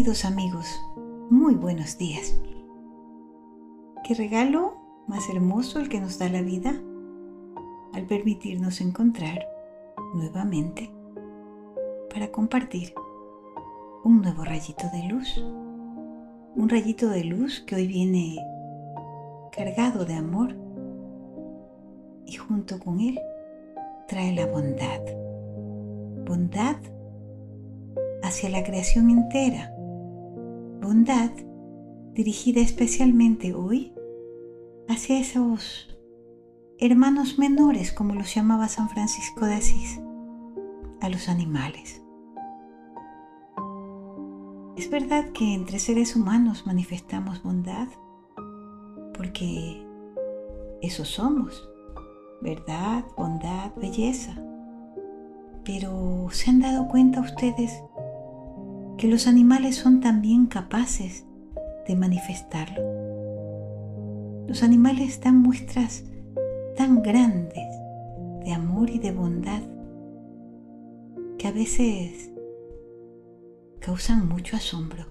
Queridos amigos, muy buenos días. ¿Qué regalo más hermoso el que nos da la vida al permitirnos encontrar nuevamente para compartir un nuevo rayito de luz? Un rayito de luz que hoy viene cargado de amor y junto con él trae la bondad. Bondad hacia la creación entera. Bondad dirigida especialmente hoy hacia esos hermanos menores, como los llamaba San Francisco de Asís, a los animales. Es verdad que entre seres humanos manifestamos bondad, porque eso somos, verdad, bondad, belleza. Pero ¿se han dado cuenta ustedes que los animales son también capaces de manifestarlo. Los animales dan muestras tan grandes de amor y de bondad que a veces causan mucho asombro.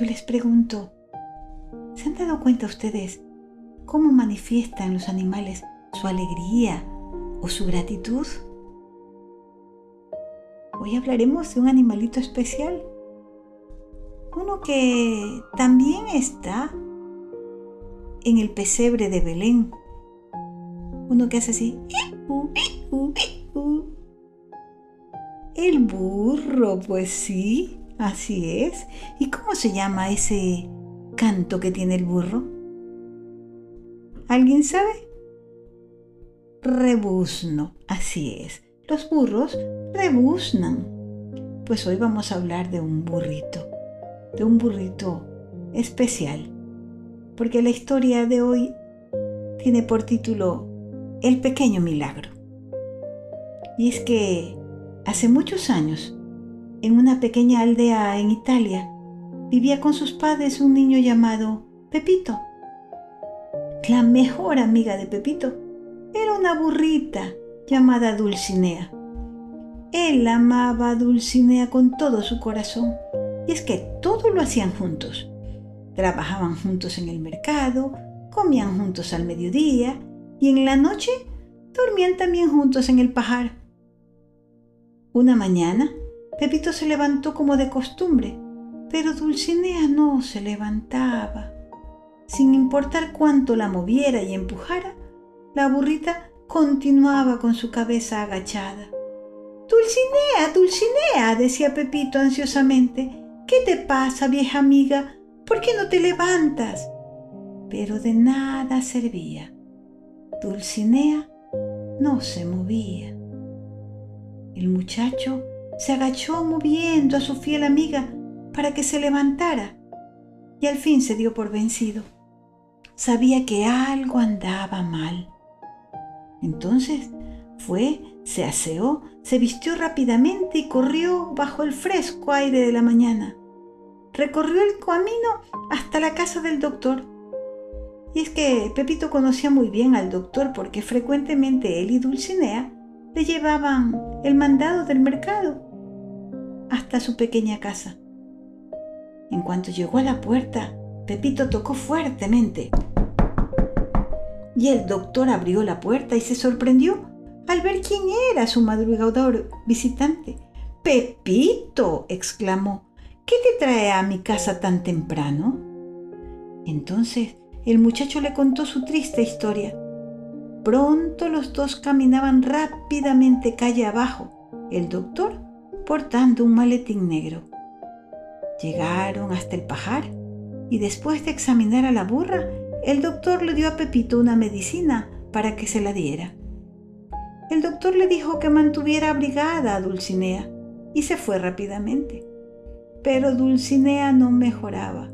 Yo les pregunto, ¿se han dado cuenta ustedes cómo manifiestan los animales su alegría o su gratitud? Hoy hablaremos de un animalito especial, uno que también está en el pesebre de Belén, uno que hace así, el burro, pues sí, así es. ¿Y cómo se llama ese canto que tiene el burro? ¿Alguien sabe? Rebuzno, así es los burros rebuznan. Pues hoy vamos a hablar de un burrito, de un burrito especial, porque la historia de hoy tiene por título El pequeño milagro. Y es que hace muchos años, en una pequeña aldea en Italia, vivía con sus padres un niño llamado Pepito. La mejor amiga de Pepito era una burrita llamada Dulcinea. Él amaba a Dulcinea con todo su corazón, y es que todo lo hacían juntos. Trabajaban juntos en el mercado, comían juntos al mediodía, y en la noche dormían también juntos en el pajar. Una mañana, Pepito se levantó como de costumbre, pero Dulcinea no se levantaba. Sin importar cuánto la moviera y empujara, la burrita continuaba con su cabeza agachada. Dulcinea, Dulcinea, decía Pepito ansiosamente, ¿qué te pasa, vieja amiga? ¿Por qué no te levantas? Pero de nada servía. Dulcinea no se movía. El muchacho se agachó moviendo a su fiel amiga para que se levantara y al fin se dio por vencido. Sabía que algo andaba mal. Entonces fue, se aseó, se vistió rápidamente y corrió bajo el fresco aire de la mañana. Recorrió el camino hasta la casa del doctor. Y es que Pepito conocía muy bien al doctor porque frecuentemente él y Dulcinea le llevaban el mandado del mercado hasta su pequeña casa. En cuanto llegó a la puerta, Pepito tocó fuertemente y el doctor abrió la puerta y se sorprendió al ver quién era su madrugador visitante. Pepito, exclamó, ¿qué te trae a mi casa tan temprano? Entonces el muchacho le contó su triste historia. Pronto los dos caminaban rápidamente calle abajo, el doctor portando un maletín negro. Llegaron hasta el pajar y después de examinar a la burra, el doctor le dio a Pepito una medicina para que se la diera. El doctor le dijo que mantuviera abrigada a Dulcinea y se fue rápidamente. Pero Dulcinea no mejoraba.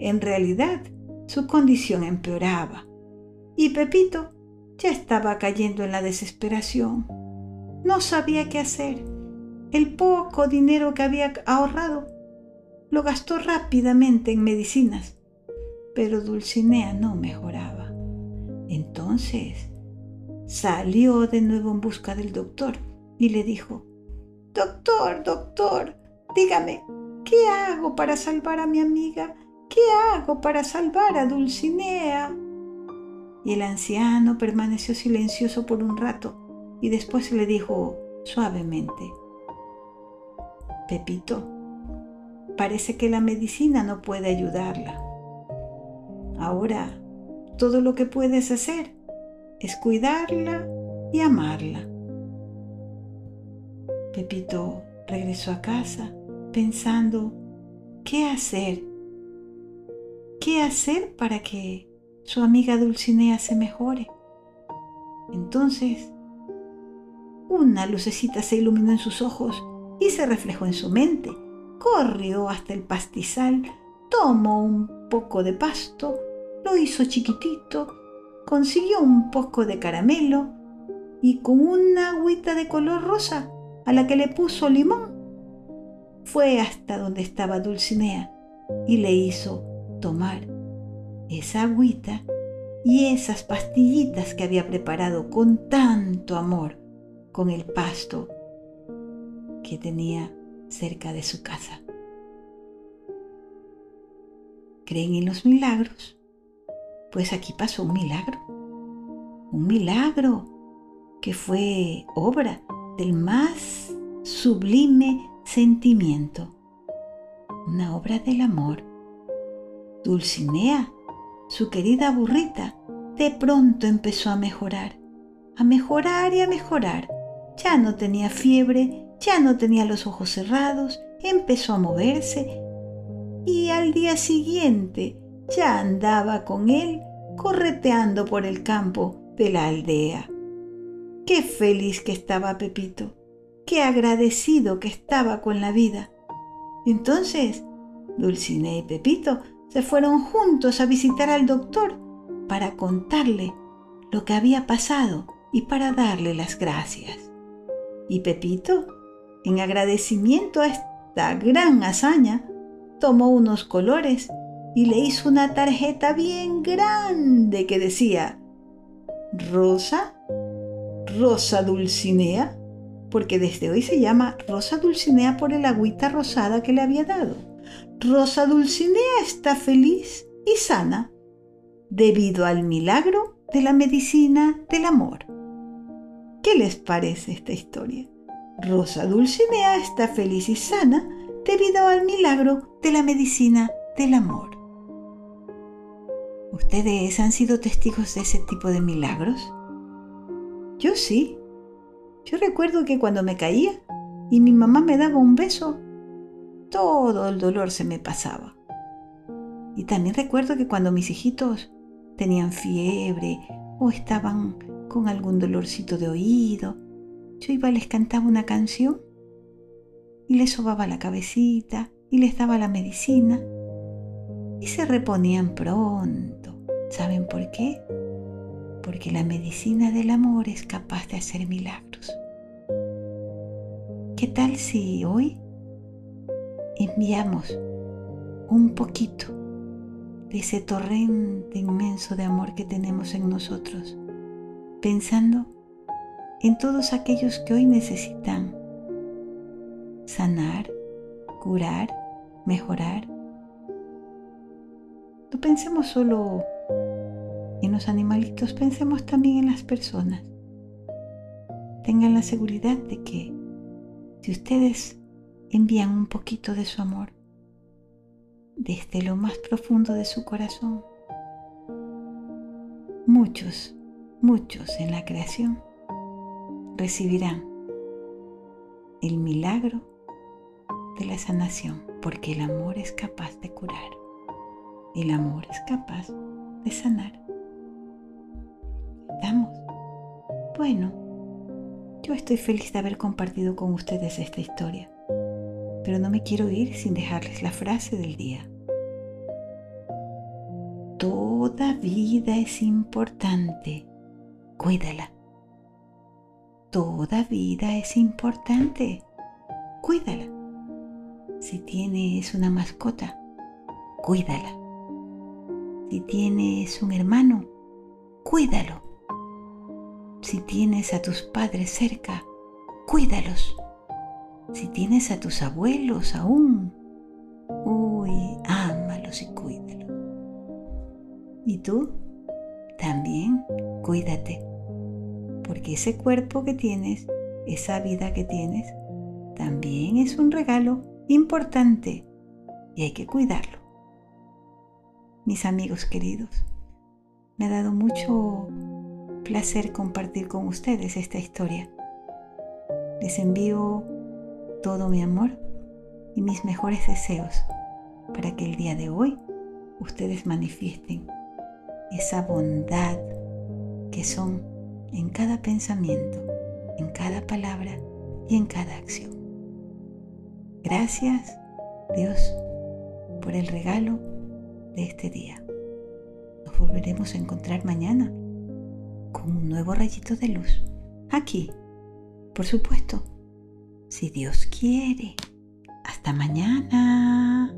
En realidad, su condición empeoraba. Y Pepito ya estaba cayendo en la desesperación. No sabía qué hacer. El poco dinero que había ahorrado lo gastó rápidamente en medicinas pero Dulcinea no mejoraba. Entonces salió de nuevo en busca del doctor y le dijo, Doctor, doctor, dígame, ¿qué ¿Qué hago para salvar a mi amiga? ¿Qué hago para salvar a Dulcinea? Y el anciano permaneció silencioso por un rato y después le dijo suavemente, Pepito, parece que la medicina no puede ayudarla. Ahora, todo lo que puedes hacer es cuidarla y amarla. Pepito regresó a casa pensando, ¿qué hacer? ¿Qué hacer para que su amiga Dulcinea se mejore? Entonces, una lucecita se iluminó en sus ojos y se reflejó en su mente. Corrió hasta el pastizal, tomó un poco de pasto, lo hizo chiquitito, consiguió un poco de caramelo y con una agüita de color rosa a la que le puso limón, fue hasta donde estaba Dulcinea y le hizo tomar esa agüita y esas pastillitas que había preparado con tanto amor con el pasto que tenía cerca de su casa. ¿Creen en los milagros? Pues aquí pasó un milagro. Un milagro que fue obra del más sublime sentimiento. Una obra del amor. Dulcinea, su querida burrita, de pronto empezó a mejorar, a mejorar y a mejorar. Ya no tenía fiebre, ya no tenía los ojos cerrados, empezó a moverse y al día siguiente ya andaba con él correteando por el campo de la aldea. Qué feliz que estaba Pepito, qué agradecido que estaba con la vida. Entonces, Dulcinea y Pepito se fueron juntos a visitar al doctor para contarle lo que había pasado y para darle las gracias. Y Pepito, en agradecimiento a esta gran hazaña, tomó unos colores y le hizo una tarjeta bien grande que decía Rosa, Rosa Dulcinea, porque desde hoy se llama Rosa Dulcinea por el agüita rosada que le había dado. Rosa Dulcinea está feliz y sana debido al milagro de la medicina del amor. ¿Qué les parece esta historia? Rosa Dulcinea está feliz y sana debido al milagro de la medicina del amor. ¿Ustedes han sido testigos de ese tipo de milagros? Yo sí. Yo recuerdo que cuando me caía y mi mamá me daba un beso, todo el dolor se me pasaba. Y también recuerdo que cuando mis hijitos tenían fiebre o estaban con algún dolorcito de oído, yo iba y les cantaba una canción y les sobaba la cabecita y les daba la medicina y se reponían pronto. ¿Saben por qué? Porque la medicina del amor es capaz de hacer milagros. ¿Qué tal si hoy enviamos un poquito de ese torrente inmenso de amor que tenemos en nosotros, pensando en todos aquellos que hoy necesitan sanar, curar, mejorar. No pensemos solo en los animalitos, pensemos también en las personas. Tengan la seguridad de que si ustedes envían un poquito de su amor desde lo más profundo de su corazón, muchos, muchos en la creación recibirán el milagro de la sanación, porque el amor es capaz de curar, el amor es capaz de sanar. ¿Estamos? Bueno, yo estoy feliz de haber compartido con ustedes esta historia, pero no me quiero ir sin dejarles la frase del día. Toda vida es importante, cuídala Toda vida es importante. Cuídala. Si tienes una mascota, cuídala. Si tienes un hermano, cuídalo. Si tienes a tus padres cerca, cuídalos. Si tienes a tus abuelos aún, uy, ámalos y cuídalos. Y tú también cuídate, porque ese cuerpo que tienes, esa vida que tienes, también es un regalo importante y hay que cuidarlo. Mis amigos queridos, me ha dado mucho placer compartir con ustedes esta historia. Les envío todo mi amor y mis mejores deseos para que el día de hoy ustedes manifiesten esa bondad que son en cada pensamiento, en cada palabra y en cada acción. Gracias, Dios, por el regalo de este día. Nos volveremos a encontrar mañana con un nuevo rayito de luz. Aquí, por supuesto, si Dios quiere. Hasta mañana.